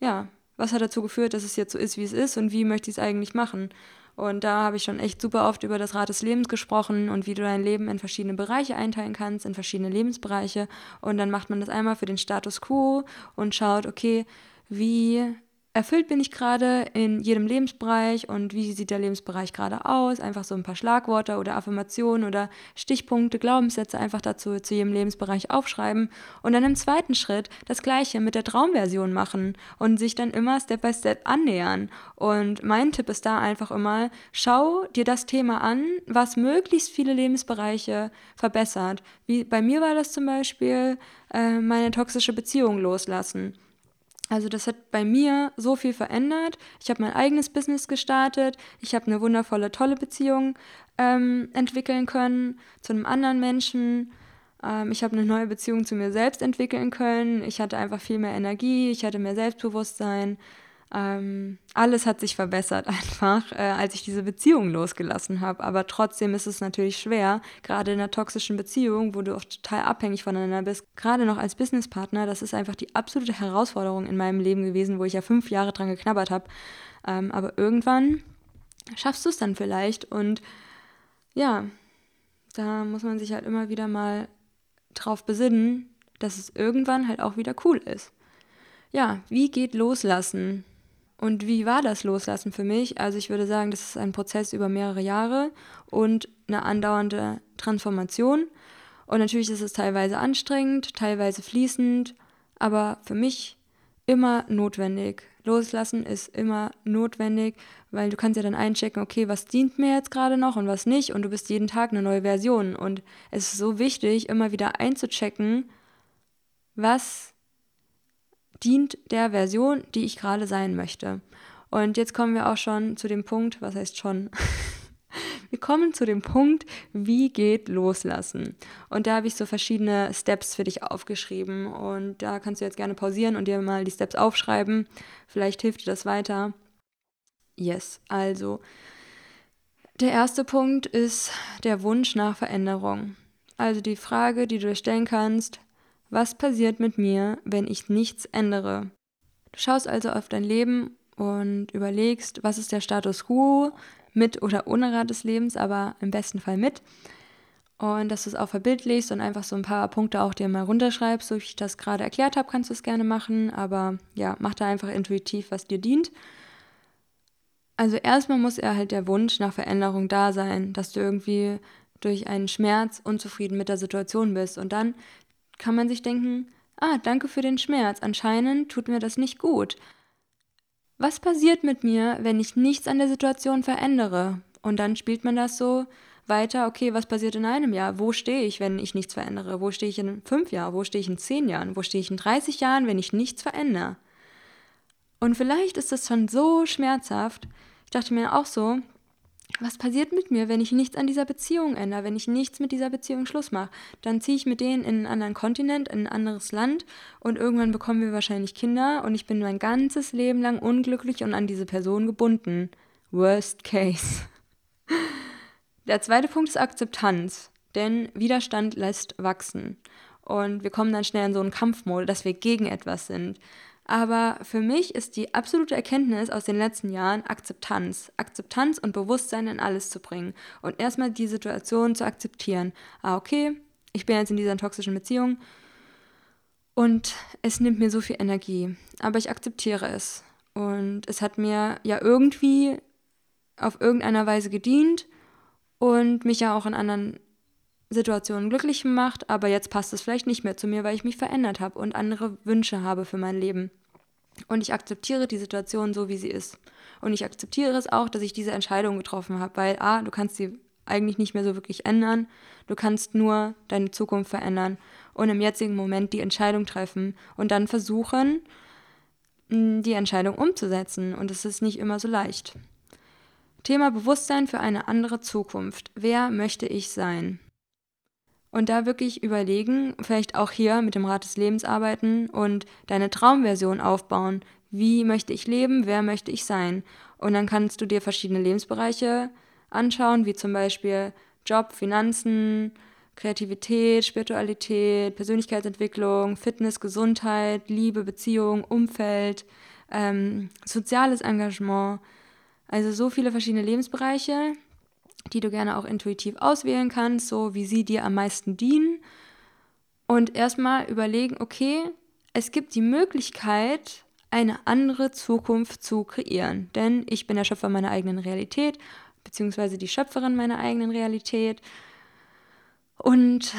Speaker 1: ja, was hat dazu geführt, dass es jetzt so ist, wie es ist und wie möchte ich es eigentlich machen? Und da habe ich schon echt super oft über das Rad des Lebens gesprochen und wie du dein Leben in verschiedene Bereiche einteilen kannst, in verschiedene Lebensbereiche. Und dann macht man das einmal für den Status quo und schaut, okay, wie erfüllt bin ich gerade in jedem Lebensbereich und wie sieht der Lebensbereich gerade aus. Einfach so ein paar Schlagworte oder Affirmationen oder Stichpunkte, Glaubenssätze einfach dazu zu jedem Lebensbereich aufschreiben und dann im zweiten Schritt das gleiche mit der Traumversion machen und sich dann immer Step by Step annähern. Und mein Tipp ist da einfach immer, schau dir das Thema an, was möglichst viele Lebensbereiche verbessert. Wie bei mir war das zum Beispiel äh, meine toxische Beziehung loslassen. Also das hat bei mir so viel verändert. Ich habe mein eigenes Business gestartet. Ich habe eine wundervolle, tolle Beziehung ähm, entwickeln können zu einem anderen Menschen. Ähm, ich habe eine neue Beziehung zu mir selbst entwickeln können. Ich hatte einfach viel mehr Energie. Ich hatte mehr Selbstbewusstsein. Ähm, alles hat sich verbessert einfach, äh, als ich diese Beziehung losgelassen habe. Aber trotzdem ist es natürlich schwer, gerade in einer toxischen Beziehung, wo du auch total abhängig voneinander bist, gerade noch als Businesspartner, das ist einfach die absolute Herausforderung in meinem Leben gewesen, wo ich ja fünf Jahre dran geknabbert habe. Ähm, aber irgendwann schaffst du es dann vielleicht und ja, da muss man sich halt immer wieder mal drauf besinnen, dass es irgendwann halt auch wieder cool ist. Ja, wie geht Loslassen? Und wie war das Loslassen für mich? Also ich würde sagen, das ist ein Prozess über mehrere Jahre und eine andauernde Transformation. Und natürlich ist es teilweise anstrengend, teilweise fließend, aber für mich immer notwendig. Loslassen ist immer notwendig, weil du kannst ja dann einchecken, okay, was dient mir jetzt gerade noch und was nicht und du bist jeden Tag eine neue Version und es ist so wichtig, immer wieder einzuchecken, was dient der Version, die ich gerade sein möchte. Und jetzt kommen wir auch schon zu dem Punkt, was heißt schon? wir kommen zu dem Punkt, wie geht loslassen? Und da habe ich so verschiedene Steps für dich aufgeschrieben und da kannst du jetzt gerne pausieren und dir mal die Steps aufschreiben. Vielleicht hilft dir das weiter. Yes, also der erste Punkt ist der Wunsch nach Veränderung. Also die Frage, die du dir stellen kannst, was passiert mit mir, wenn ich nichts ändere? Du schaust also auf dein Leben und überlegst, was ist der Status quo mit oder ohne Rat des Lebens, aber im besten Fall mit. Und dass du es auch verbildlichst und einfach so ein paar Punkte auch dir mal runterschreibst, so wie ich das gerade erklärt habe, kannst du es gerne machen, aber ja, mach da einfach intuitiv, was dir dient. Also erstmal muss er halt der Wunsch nach Veränderung da sein, dass du irgendwie durch einen Schmerz unzufrieden mit der Situation bist und dann kann man sich denken, ah, danke für den Schmerz, anscheinend tut mir das nicht gut. Was passiert mit mir, wenn ich nichts an der Situation verändere? Und dann spielt man das so weiter, okay, was passiert in einem Jahr? Wo stehe ich, wenn ich nichts verändere? Wo stehe ich in fünf Jahren? Wo stehe ich in zehn Jahren? Wo stehe ich in 30 Jahren, wenn ich nichts verändere? Und vielleicht ist das schon so schmerzhaft. Ich dachte mir auch so, was passiert mit mir, wenn ich nichts an dieser Beziehung ändere, wenn ich nichts mit dieser Beziehung Schluss mache? Dann ziehe ich mit denen in einen anderen Kontinent, in ein anderes Land und irgendwann bekommen wir wahrscheinlich Kinder und ich bin mein ganzes Leben lang unglücklich und an diese Person gebunden. Worst case. Der zweite Punkt ist Akzeptanz, denn Widerstand lässt wachsen. Und wir kommen dann schnell in so einen Kampfmodus, dass wir gegen etwas sind. Aber für mich ist die absolute Erkenntnis aus den letzten Jahren Akzeptanz. Akzeptanz und Bewusstsein in alles zu bringen. Und erstmal die Situation zu akzeptieren. Ah, okay, ich bin jetzt in dieser toxischen Beziehung und es nimmt mir so viel Energie. Aber ich akzeptiere es. Und es hat mir ja irgendwie auf irgendeiner Weise gedient und mich ja auch in anderen Situationen glücklich gemacht, aber jetzt passt es vielleicht nicht mehr zu mir, weil ich mich verändert habe und andere Wünsche habe für mein Leben. Und ich akzeptiere die Situation so, wie sie ist. Und ich akzeptiere es auch, dass ich diese Entscheidung getroffen habe, weil A, du kannst sie eigentlich nicht mehr so wirklich ändern. Du kannst nur deine Zukunft verändern und im jetzigen Moment die Entscheidung treffen und dann versuchen, die Entscheidung umzusetzen. Und es ist nicht immer so leicht. Thema Bewusstsein für eine andere Zukunft. Wer möchte ich sein? Und da wirklich überlegen, vielleicht auch hier mit dem Rat des Lebens arbeiten und deine Traumversion aufbauen. Wie möchte ich leben? Wer möchte ich sein? Und dann kannst du dir verschiedene Lebensbereiche anschauen, wie zum Beispiel Job, Finanzen, Kreativität, Spiritualität, Persönlichkeitsentwicklung, Fitness, Gesundheit, Liebe, Beziehung, Umfeld, ähm, soziales Engagement. Also so viele verschiedene Lebensbereiche, die du gerne auch intuitiv auswählen kannst, so wie sie dir am meisten dienen. Und erstmal überlegen, okay, es gibt die Möglichkeit, eine andere Zukunft zu kreieren. Denn ich bin der Schöpfer meiner eigenen Realität, beziehungsweise die Schöpferin meiner eigenen Realität. Und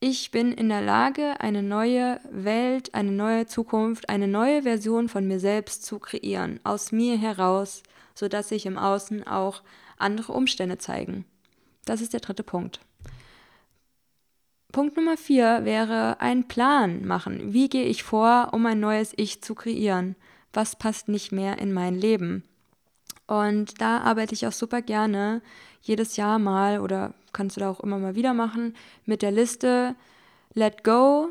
Speaker 1: ich bin in der Lage, eine neue Welt, eine neue Zukunft, eine neue Version von mir selbst zu kreieren, aus mir heraus, sodass sich im Außen auch andere Umstände zeigen. Das ist der dritte Punkt. Punkt Nummer vier wäre einen Plan machen. Wie gehe ich vor, um ein neues Ich zu kreieren? Was passt nicht mehr in mein Leben? Und da arbeite ich auch super gerne jedes Jahr mal oder kannst du da auch immer mal wieder machen mit der Liste Let Go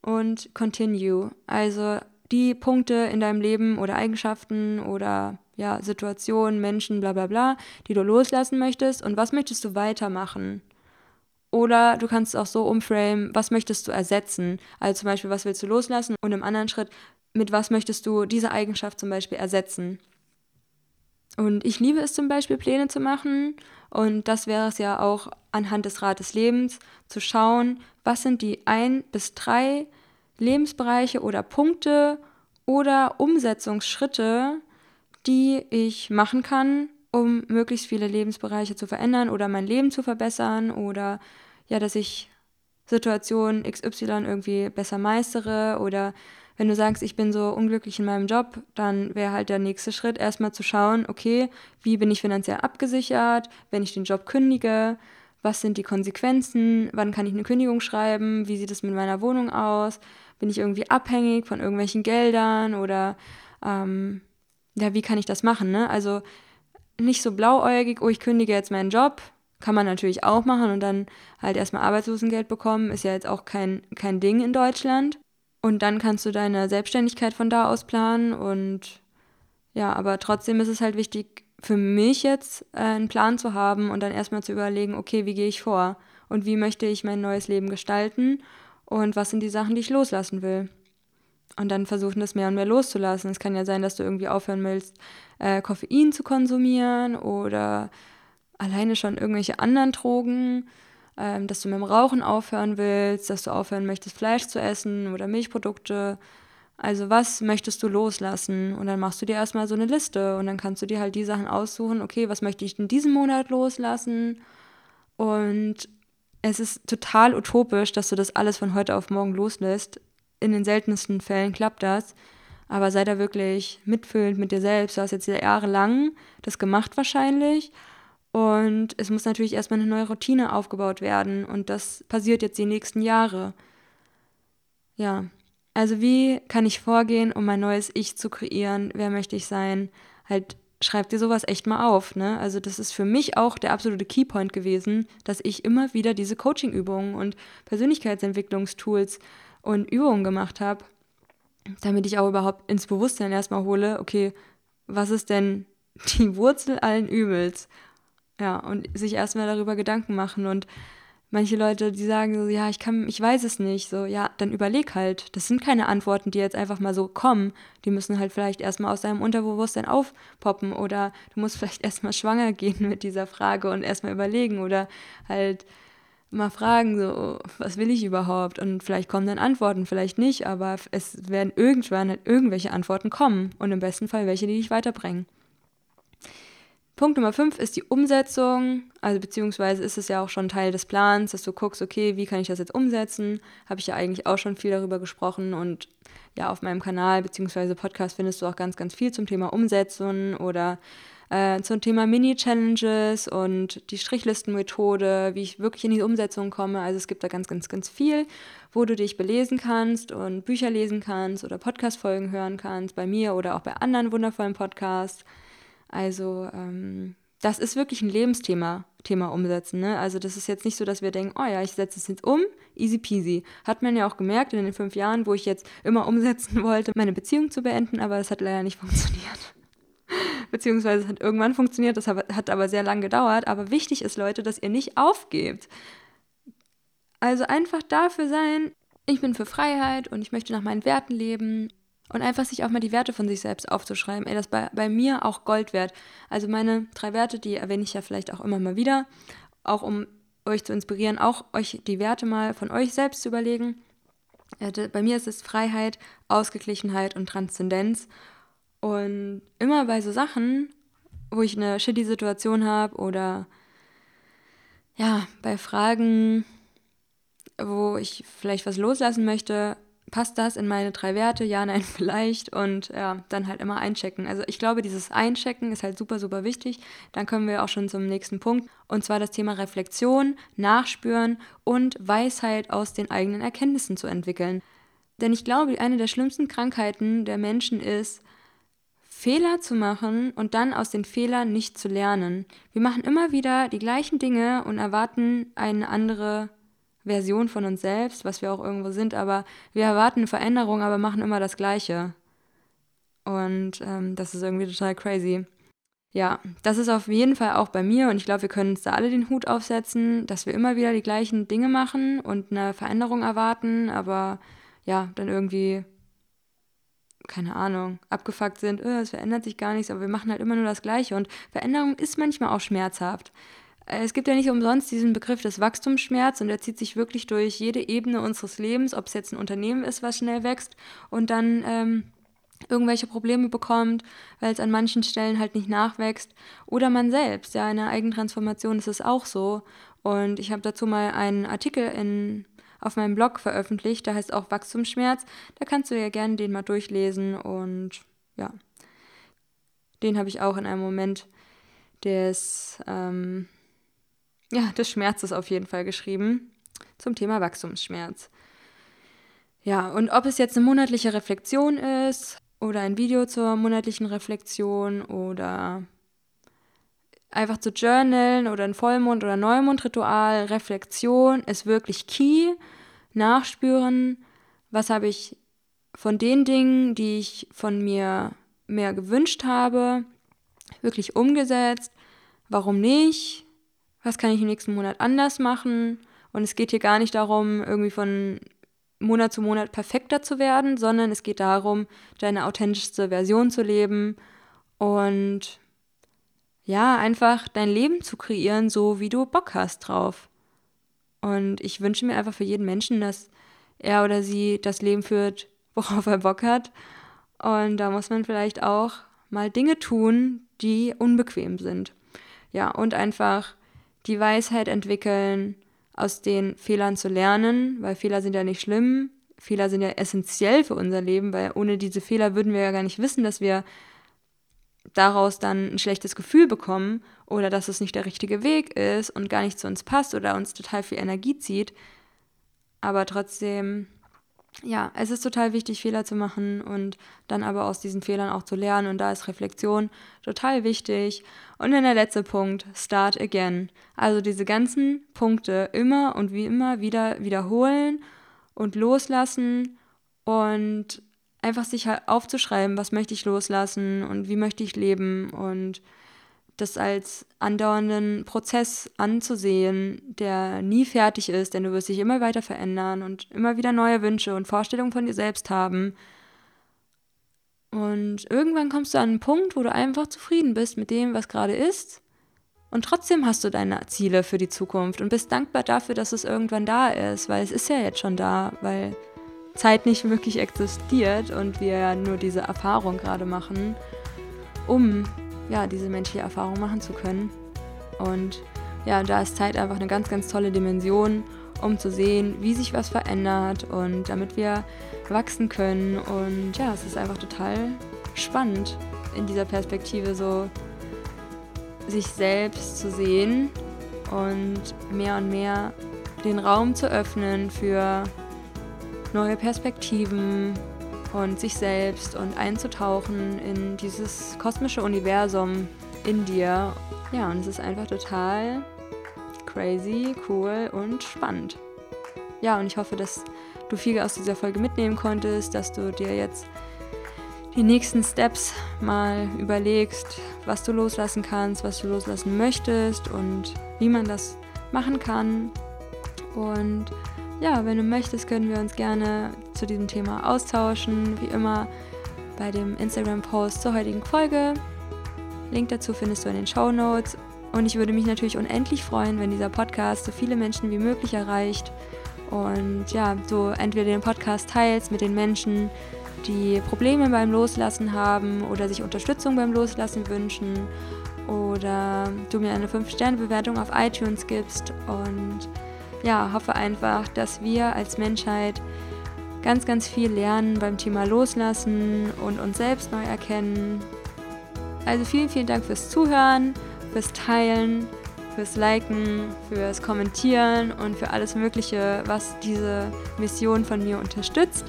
Speaker 1: und Continue. Also die Punkte in deinem Leben oder Eigenschaften oder ja, Situationen, Menschen, bla bla bla, die du loslassen möchtest und was möchtest du weitermachen? Oder du kannst es auch so umframen, was möchtest du ersetzen? Also zum Beispiel, was willst du loslassen? Und im anderen Schritt, mit was möchtest du diese Eigenschaft zum Beispiel ersetzen? Und ich liebe es zum Beispiel, Pläne zu machen. Und das wäre es ja auch anhand des Rad des Lebens, zu schauen, was sind die ein bis drei Lebensbereiche oder Punkte oder Umsetzungsschritte, die ich machen kann, um möglichst viele Lebensbereiche zu verändern oder mein Leben zu verbessern oder ja, dass ich Situation XY irgendwie besser meistere oder wenn du sagst, ich bin so unglücklich in meinem Job, dann wäre halt der nächste Schritt erstmal zu schauen, okay, wie bin ich finanziell abgesichert, wenn ich den Job kündige, was sind die Konsequenzen, wann kann ich eine Kündigung schreiben, wie sieht es mit meiner Wohnung aus, bin ich irgendwie abhängig von irgendwelchen Geldern oder ähm, ja, wie kann ich das machen, ne? Also nicht so blauäugig, oh, ich kündige jetzt meinen Job, kann man natürlich auch machen und dann halt erstmal Arbeitslosengeld bekommen, ist ja jetzt auch kein, kein Ding in Deutschland. Und dann kannst du deine Selbstständigkeit von da aus planen und ja, aber trotzdem ist es halt wichtig für mich jetzt äh, einen Plan zu haben und dann erstmal zu überlegen, okay, wie gehe ich vor und wie möchte ich mein neues Leben gestalten und was sind die Sachen, die ich loslassen will. Und dann versuchen, das mehr und mehr loszulassen. Es kann ja sein, dass du irgendwie aufhören willst, äh, Koffein zu konsumieren oder alleine schon irgendwelche anderen Drogen, ähm, dass du mit dem Rauchen aufhören willst, dass du aufhören möchtest, Fleisch zu essen oder Milchprodukte. Also was möchtest du loslassen? Und dann machst du dir erstmal so eine Liste und dann kannst du dir halt die Sachen aussuchen, okay, was möchte ich in diesem Monat loslassen? Und es ist total utopisch, dass du das alles von heute auf morgen loslässt. In den seltensten Fällen klappt das. Aber sei da wirklich mitfühlend mit dir selbst. Du hast jetzt jahrelang das gemacht wahrscheinlich. Und es muss natürlich erstmal eine neue Routine aufgebaut werden. Und das passiert jetzt die nächsten Jahre. Ja, also wie kann ich vorgehen, um mein neues Ich zu kreieren? Wer möchte ich sein? Halt, schreib dir sowas echt mal auf. Ne? Also das ist für mich auch der absolute Keypoint gewesen, dass ich immer wieder diese Coaching-Übungen und Persönlichkeitsentwicklungstools und Übungen gemacht habe damit ich auch überhaupt ins Bewusstsein erstmal hole, okay, was ist denn die Wurzel allen Übels? Ja, und sich erstmal darüber Gedanken machen und manche Leute, die sagen so, ja, ich kann, ich weiß es nicht, so, ja, dann überleg halt. Das sind keine Antworten, die jetzt einfach mal so kommen. Die müssen halt vielleicht erstmal aus deinem Unterbewusstsein aufpoppen oder du musst vielleicht erstmal schwanger gehen mit dieser Frage und erstmal überlegen oder halt mal fragen, so, was will ich überhaupt? Und vielleicht kommen dann Antworten, vielleicht nicht, aber es werden irgendwann halt irgendwelche Antworten kommen und im besten Fall welche, die dich weiterbringen. Punkt Nummer 5 ist die Umsetzung, also beziehungsweise ist es ja auch schon Teil des Plans, dass du guckst, okay, wie kann ich das jetzt umsetzen? Habe ich ja eigentlich auch schon viel darüber gesprochen und ja, auf meinem Kanal beziehungsweise Podcast findest du auch ganz, ganz viel zum Thema Umsetzung oder äh, zum Thema Mini-Challenges und die Strichlistenmethode, wie ich wirklich in die Umsetzung komme. Also es gibt da ganz, ganz, ganz viel, wo du dich belesen kannst und Bücher lesen kannst oder Podcast-Folgen hören kannst, bei mir oder auch bei anderen wundervollen Podcasts. Also ähm, das ist wirklich ein Lebensthema, Thema umsetzen. Ne? Also das ist jetzt nicht so, dass wir denken, oh ja, ich setze es jetzt um, easy peasy. Hat man ja auch gemerkt in den fünf Jahren, wo ich jetzt immer umsetzen wollte, meine Beziehung zu beenden, aber das hat leider nicht funktioniert beziehungsweise es hat irgendwann funktioniert, das hat aber sehr lange gedauert. Aber wichtig ist, Leute, dass ihr nicht aufgebt. Also einfach dafür sein, ich bin für Freiheit und ich möchte nach meinen Werten leben und einfach sich auch mal die Werte von sich selbst aufzuschreiben. Ey, das bei, bei mir auch Gold wert. Also meine drei Werte, die erwähne ich ja vielleicht auch immer mal wieder, auch um euch zu inspirieren, auch euch die Werte mal von euch selbst zu überlegen. Äh, bei mir ist es Freiheit, Ausgeglichenheit und Transzendenz. Und immer bei so Sachen, wo ich eine shitty Situation habe oder ja, bei Fragen, wo ich vielleicht was loslassen möchte, passt das in meine drei Werte? Ja, nein, vielleicht. Und ja, dann halt immer einchecken. Also ich glaube, dieses Einchecken ist halt super, super wichtig. Dann kommen wir auch schon zum nächsten Punkt. Und zwar das Thema Reflexion, Nachspüren und Weisheit aus den eigenen Erkenntnissen zu entwickeln. Denn ich glaube, eine der schlimmsten Krankheiten der Menschen ist, Fehler zu machen und dann aus den Fehlern nicht zu lernen. Wir machen immer wieder die gleichen Dinge und erwarten eine andere Version von uns selbst, was wir auch irgendwo sind, aber wir erwarten eine Veränderung, aber machen immer das Gleiche. Und ähm, das ist irgendwie total crazy. Ja, das ist auf jeden Fall auch bei mir und ich glaube, wir können uns da alle den Hut aufsetzen, dass wir immer wieder die gleichen Dinge machen und eine Veränderung erwarten, aber ja, dann irgendwie, keine Ahnung, abgefuckt sind, oh, es verändert sich gar nichts, aber wir machen halt immer nur das Gleiche und Veränderung ist manchmal auch schmerzhaft. Äh, es gibt ja nicht umsonst diesen Begriff des Wachstumsschmerz und der zieht sich wirklich durch jede Ebene unseres Lebens, ob es jetzt ein Unternehmen ist, was schnell wächst und dann ähm, irgendwelche Probleme bekommt, weil es an manchen Stellen halt nicht nachwächst. Oder man selbst, ja, in der Eigentransformation ist es auch so. Und ich habe dazu mal einen Artikel in, auf meinem Blog veröffentlicht, der heißt auch Wachstumsschmerz. Da kannst du ja gerne den mal durchlesen und ja, den habe ich auch in einem Moment des ähm, ja, des Schmerzes auf jeden Fall geschrieben zum Thema Wachstumsschmerz. Ja, und ob es jetzt eine monatliche Reflexion ist oder ein Video zur monatlichen Reflexion oder einfach zu journalen oder ein Vollmond- oder Neumondritual, Reflexion ist wirklich key. Nachspüren, was habe ich von den Dingen, die ich von mir mehr gewünscht habe, wirklich umgesetzt, warum nicht, was kann ich im nächsten Monat anders machen. Und es geht hier gar nicht darum, irgendwie von Monat zu Monat perfekter zu werden, sondern es geht darum, deine authentischste Version zu leben und ja, einfach dein Leben zu kreieren, so wie du Bock hast drauf. Und ich wünsche mir einfach für jeden Menschen, dass er oder sie das Leben führt, worauf er Bock hat. Und da muss man vielleicht auch mal Dinge tun, die unbequem sind. Ja, und einfach die Weisheit entwickeln, aus den Fehlern zu lernen, weil Fehler sind ja nicht schlimm. Fehler sind ja essentiell für unser Leben, weil ohne diese Fehler würden wir ja gar nicht wissen, dass wir daraus dann ein schlechtes Gefühl bekommen oder dass es nicht der richtige Weg ist und gar nicht zu uns passt oder uns total viel Energie zieht. Aber trotzdem ja, es ist total wichtig, Fehler zu machen und dann aber aus diesen Fehlern auch zu lernen. Und da ist Reflexion total wichtig. Und dann der letzte Punkt, Start Again. Also diese ganzen Punkte immer und wie immer wieder wiederholen und loslassen und einfach sich halt aufzuschreiben, was möchte ich loslassen und wie möchte ich leben und das als andauernden Prozess anzusehen, der nie fertig ist, denn du wirst dich immer weiter verändern und immer wieder neue Wünsche und Vorstellungen von dir selbst haben. Und irgendwann kommst du an einen Punkt, wo du einfach zufrieden bist mit dem, was gerade ist. Und trotzdem hast du deine Ziele für die Zukunft und bist dankbar dafür, dass es irgendwann da ist, weil es ist ja jetzt schon da, weil Zeit nicht wirklich existiert und wir ja nur diese Erfahrung gerade machen, um ja, diese menschliche Erfahrung machen zu können. Und ja, da ist Zeit einfach eine ganz, ganz tolle Dimension, um zu sehen, wie sich was verändert und damit wir wachsen können. Und ja, es ist einfach total spannend, in dieser Perspektive so sich selbst zu sehen und mehr und mehr den Raum zu öffnen für neue Perspektiven, und sich selbst und einzutauchen in dieses kosmische Universum in dir. Ja, und es ist einfach total crazy, cool und spannend. Ja, und ich hoffe, dass du viel aus dieser Folge mitnehmen konntest, dass du dir jetzt die nächsten Steps mal überlegst, was du loslassen kannst, was du loslassen möchtest und wie man das machen kann. Und ja, wenn du möchtest, können wir uns gerne zu diesem Thema austauschen. Wie immer bei dem Instagram-Post zur heutigen Folge. Link dazu findest du in den Show Notes. Und ich würde mich natürlich unendlich freuen, wenn dieser Podcast so viele Menschen wie möglich erreicht. Und ja, du entweder den Podcast teilst mit den Menschen, die Probleme beim Loslassen haben oder sich Unterstützung beim Loslassen wünschen. Oder du mir eine 5-Sterne-Bewertung auf iTunes gibst. Und ja, hoffe einfach, dass wir als Menschheit ganz, ganz viel lernen beim Thema Loslassen und uns selbst neu erkennen. Also vielen, vielen Dank fürs Zuhören, fürs Teilen, fürs Liken, fürs Kommentieren und für alles Mögliche, was diese Mission von mir unterstützt.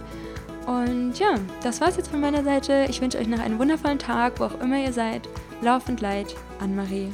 Speaker 1: Und ja, das war's jetzt von meiner Seite. Ich wünsche euch noch einen wundervollen Tag, wo auch immer ihr seid. Laufend Leid, Anne-Marie.